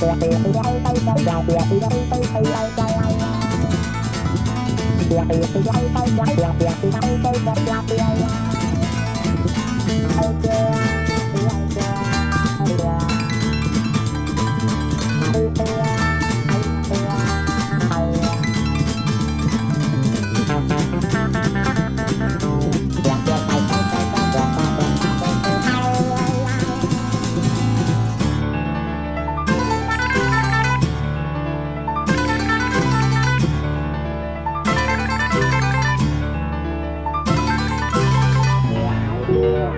Yeah.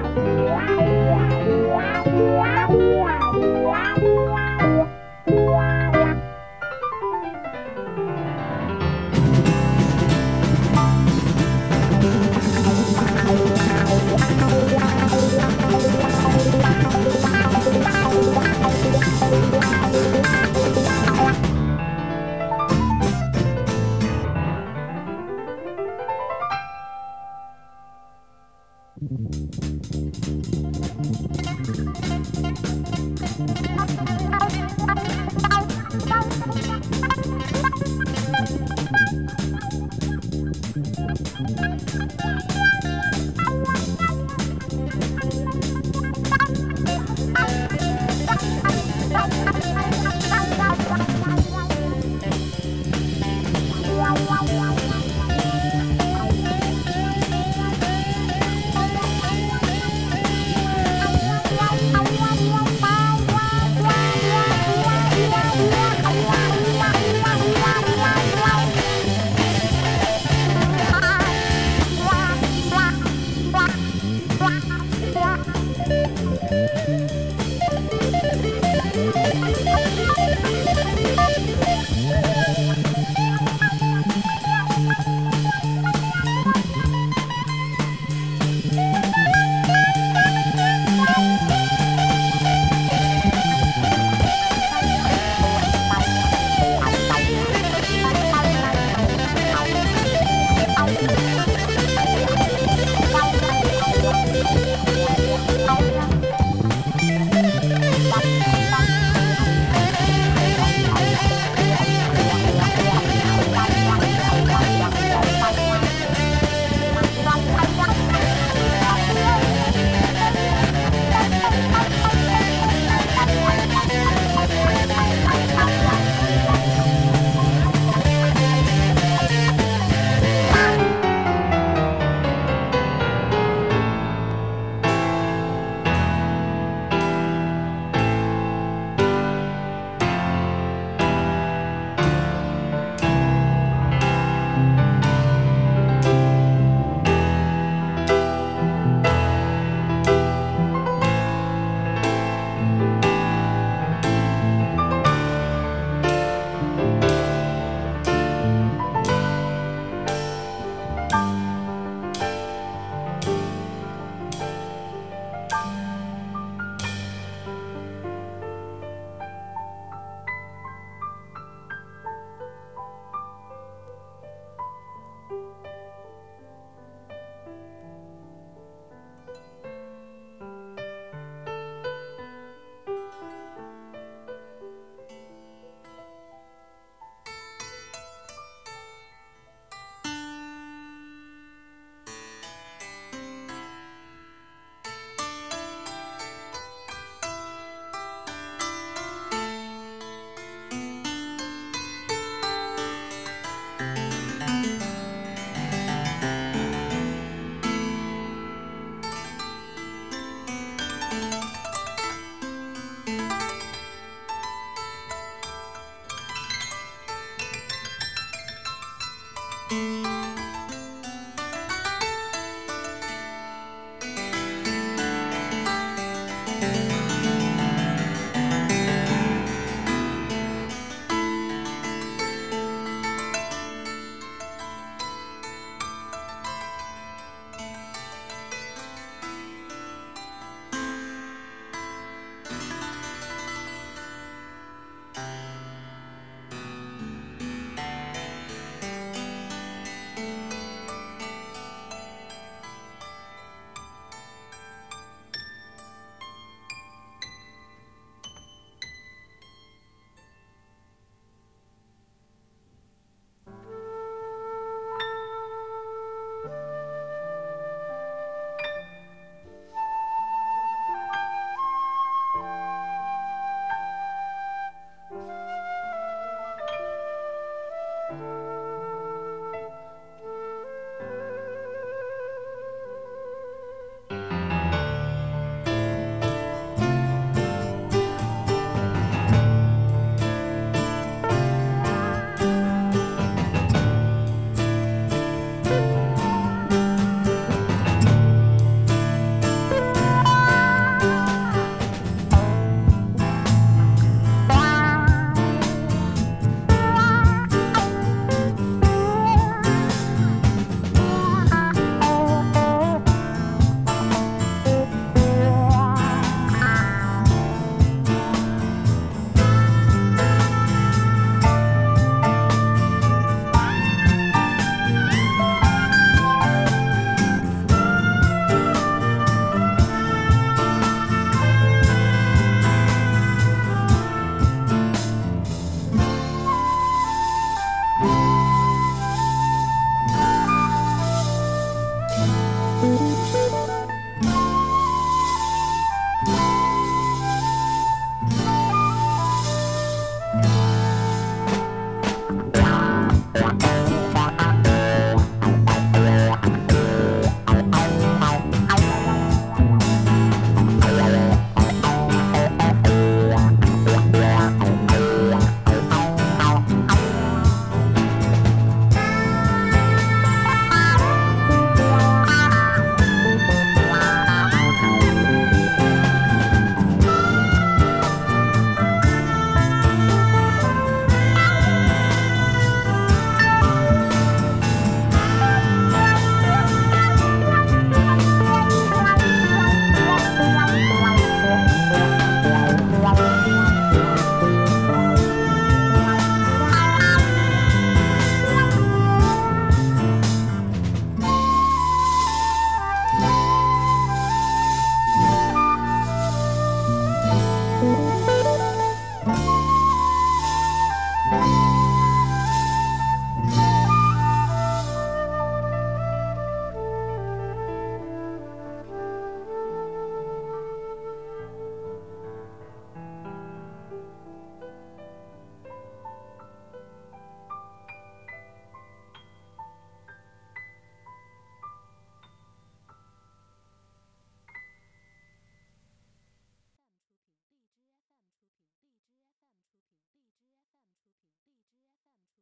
Wow, wow, wow, wow. Música